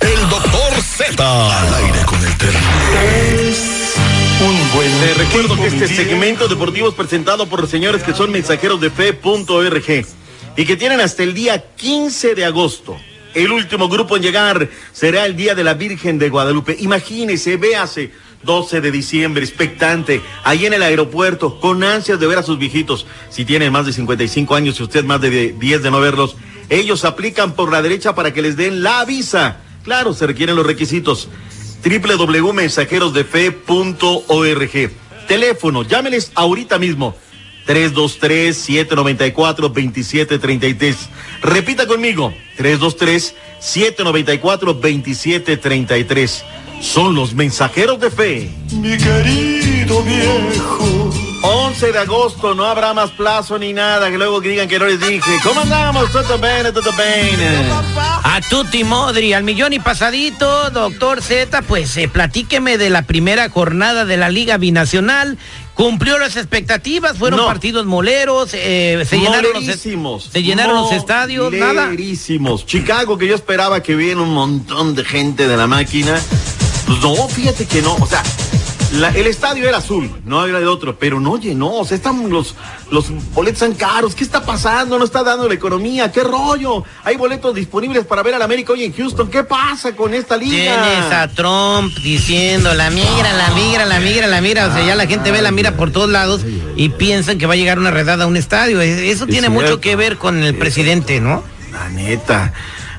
El doctor Z. Al aire con el terrible. Un buen Te recuerdo que este segmento deportivo es presentado por los señores que son mensajeros de fe.org y que tienen hasta el día 15 de agosto. El último grupo en llegar será el día de la Virgen de Guadalupe. Imagínese, véase, 12 de diciembre, expectante, ahí en el aeropuerto, con ansias de ver a sus viejitos. Si tienen más de 55 años y usted más de 10 de no verlos, ellos aplican por la derecha para que les den la visa. Claro, se requieren los requisitos www.mensajerosdefe.org. Teléfono, llámeles ahorita mismo. 323-794-2733. Repita conmigo. 323-794-2733. Son los mensajeros de fe. Mi querido viejo. 11 de agosto, no habrá más plazo ni nada, que luego que digan que no les dije. ¿Cómo andamos? Todo bien, todo bien. A Tuti Modri, al millón y pasadito, doctor Z, pues eh, platíqueme de la primera jornada de la Liga Binacional. Cumplió las expectativas, fueron No. partidos moleros, eh, se llenaron los, se llenaron los estadios, nada. Chicago, que yo esperaba que viene un montón de gente de la máquina. Pues no, fíjate que no. O sea, la- el estadio era azul, no había de otro, pero no llenó. O sea, están los, los boletos tan caros. ¿Qué está pasando? No está dando la economía. ¿Qué rollo? Hay boletos disponibles para ver al América hoy en Houston. ¿Qué pasa con esta liga? Tienes a Trump diciendo la migra, la migra, la migra, la migra. O sea, ya la gente ve la mira por todos lados y piensan que va a llegar una redada a un estadio. E- Eso Es tiene mucho que ver con el presidente, ¿no? La neta.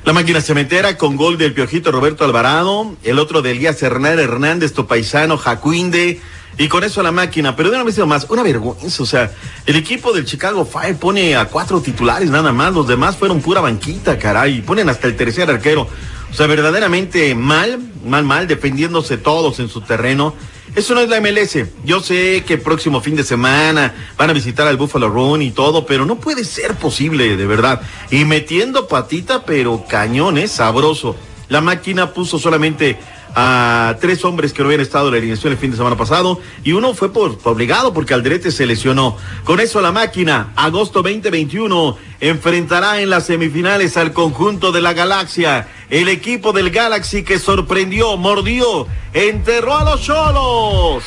La máquina cementera con gol del Piojito Roberto Alvarado, el otro de Elías Hernán Hernández, tu paisano, Jacuinde, y con eso la máquina. Pero de una vez más, una vergüenza. O sea, el equipo del Chicago Fire pone a cuatro titulares nada más, los demás fueron pura banquita, caray, ponen hasta el tercer arquero. O sea, verdaderamente mal, mal, mal, defendiéndose todos en su terreno. Eso no es la MLS. Yo sé que próximo fin de semana van a visitar al Buffalo Run y todo, pero no puede ser posible, de verdad. Y metiendo patita, pero cañón, es sabroso. La máquina puso solamente a tres hombres que no habían estado en la alineación el fin de semana pasado y uno fue por, por obligado porque Aldrete se lesionó. Con eso la máquina, agosto 2021, enfrentará en las semifinales al conjunto de la galaxia. El equipo del Galaxy que sorprendió, mordió, enterró a los cholos.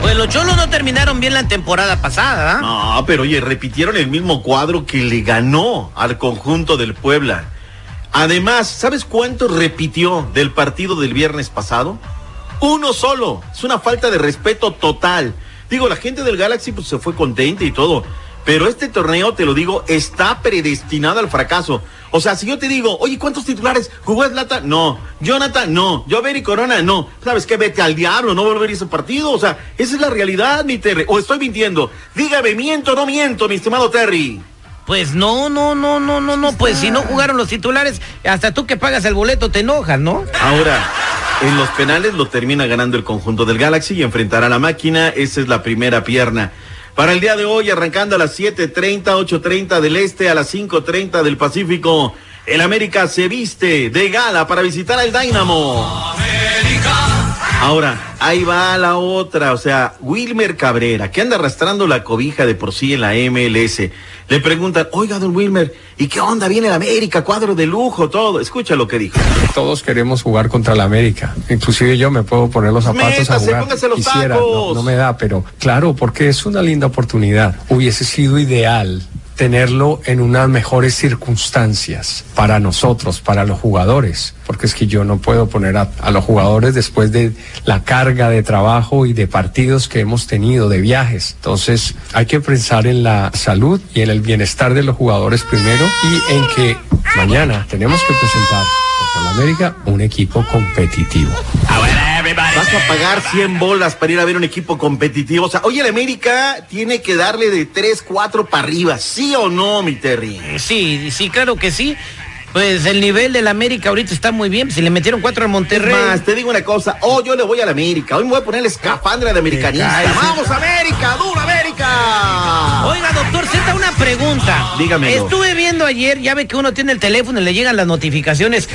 Pues los cholos no terminaron bien la temporada pasada, ¿ah? No, pero oye, repitieron el mismo cuadro que le ganó al conjunto del Puebla. Además, ¿sabes cuánto repitió del partido del viernes pasado? Uno solo. Es una falta de respeto total. Digo, la gente del Galaxy pues, se fue contenta y todo. Pero este torneo, te lo digo, está predestinado al fracaso. O sea, si yo te digo, oye, ¿cuántos titulares? ¿Jugó Zlata? No. Jonathan, no. Jover y Corona, no. ¿Sabes qué? Vete al diablo, no volver a ese partido. O sea, esa es la realidad, mi Terry. O estoy mintiendo. Dígame, ¿miento o no miento, mi estimado Terry? Pues no, no, no, no, no, no. Pues si no jugaron los titulares, hasta tú que pagas el boleto te enojas, ¿no? Ahora, en los penales lo termina ganando el conjunto del Galaxy y enfrentará a la máquina. Esa es la primera pierna. Para el día de hoy, arrancando a las 7.30, 8.30 del Este, a las 5.30 del Pacífico, el América se viste de gala para visitar al Dynamo. Ahora, ahí va la otra, o sea, Wilmer Cabrera, que anda arrastrando la cobija de por sí en la MLS. Le preguntan, oiga, don Wilmer, ¿y qué onda? Viene el América, cuadro de lujo, todo. Escucha lo que dijo. Todos queremos jugar contra la América. Inclusive yo me puedo poner los zapatos a jugar. póngase los Quisiera, tacos. no, no me da, pero claro, porque es una linda oportunidad. Hubiese sido ideal tenerlo en unas mejores circunstancias para nosotros, para los jugadores, porque es que yo no puedo poner a, a los jugadores después de la carga de trabajo y de partidos que hemos tenido, de viajes. Entonces hay que pensar en la salud y en el bienestar de los jugadores primero y en que mañana tenemos que presentar contra la América un equipo competitivo. Vas a pagar 100 bolas para ir a ver un equipo competitivo. O sea, oye, el América tiene que darle de 3, 4 para arriba. ¿Sí o no, mi Terry? Sí, sí, claro que sí. Pues el nivel del América ahorita está muy bien. Si le metieron cuatro al Monterrey. Es más, te digo una cosa. Oh, yo le voy a la América. Hoy me voy a poner la escafandra de americanista. ¡Vamos, América! ¡Dura América! Oiga, doctor Z, una pregunta. Dígamelo. Estuve viendo ayer, ya ve que uno tiene el teléfono y le llegan las notificaciones.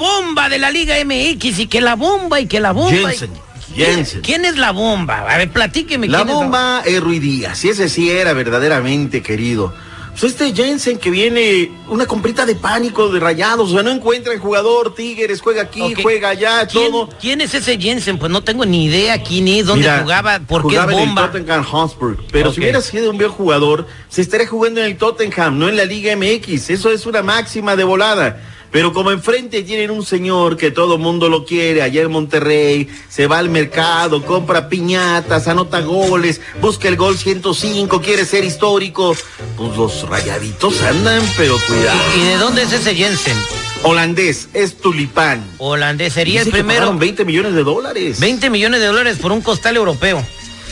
La bomba de la Liga MX y que la bomba y que la bomba. y- Jensen. Jensen. ¿Quién es la bomba? A ver, platíqueme. La quién bomba es Rui Díaz. Y ese sí era verdaderamente querido. Pues este Jensen que viene una comprita de pánico de rayados, o sea, no encuentra el jugador, Tigres, juega aquí, juega allá, ¿Quién, todo. quién es ese Jensen? Pues no tengo ni idea quién es, dónde Mira, jugaba, por qué es jugaba en el bomba. Tottenham Hotspur. Pero Ok. si hubiera sido un buen jugador, se estaría jugando en el Tottenham, no en la Liga MX. Eso es una máxima de volada. Pero como enfrente tienen un señor que todo mundo lo quiere, allá en Monterrey, se va al mercado, compra piñatas, anota goles, busca el gol 105, quiere ser histórico, pues los rayaditos andan, pero cuidado. ¿Y de dónde es ese Jensen? Holandés, es tulipán. Holandés. Sería Dice el que primero. pagaron 20 millones de dólares. 20 millones de dólares por un costal europeo.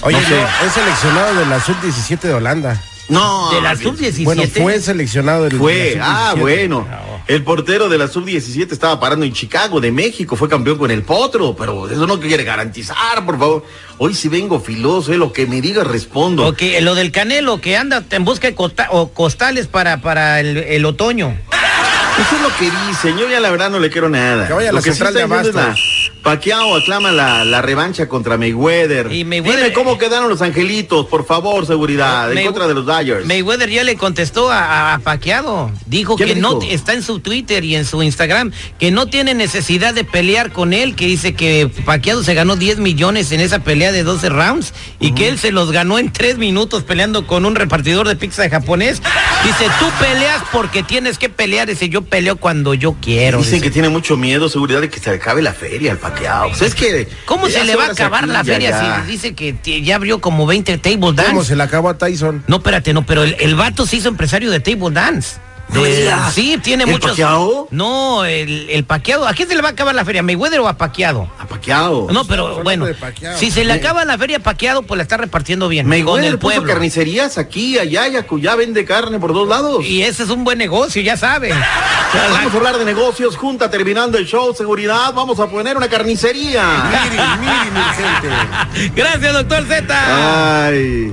Oye, No sé. no, es seleccionado de la sub-17 de Holanda. No. De la bien. sub-17. Bueno, fue seleccionado del Fue, ah, bueno. El portero de la sub-17 estaba parando en Chicago, de México, fue campeón con el Potro, pero eso no quiere garantizar, por favor. Hoy si vengo filoso, eh, lo que me diga respondo. Ok, lo del Canelo que anda en busca de costa- o costales para, para el, el otoño. Eso es lo que dice, yo ya la verdad no le quiero nada. Que vaya a lo la que sí de Pacquiao aclama la, la revancha contra Mayweather. Y Mayweather- Dime cómo quedaron los angelitos, por favor, seguridad, en contra de los Dodgers. Mayweather ya le contestó a, a Pacquiao. Dijo ¿Qué que no está en su Twitter y en su Instagram que no tiene necesidad de pelear con él, que dice que Pacquiao se ganó 10 millones en esa pelea de 12 rounds y que él se los ganó en 3 minutos peleando con un repartidor de pizza japonés. Dice, tú peleas porque tienes que pelear. Dice, yo peleo cuando yo quiero. Dicen dice. que tiene mucho miedo, seguridad, de que se acabe la feria al Pacquiao. Pues es que... ¿Cómo se le va a acabar aquí, la ya, feria ya. si dice que ya abrió como 20 table ¿Cómo dance? se le acabó a Tyson? No, espérate, no, pero el, el vato se hizo empresario de table dance. No digas. sí, tiene ¿El muchos. Pacquiao? No, el, el paqueado. ¿A quién se le va a acabar la feria? ¿Mayweather o a paqueado? A Pacquiao. No, pero bueno, si se le acaba la feria paqueado, pues la está repartiendo bien. con Mayweather el puso pueblo. carnicerías aquí, allá, y acullá vende carne por dos lados. Y ese es un buen negocio, ya saben. Vamos a hablar de negocios, junta terminando el show, seguridad, vamos a poner una carnicería. Miri, miri, mi gente. Gracias, doctor Z. Ay.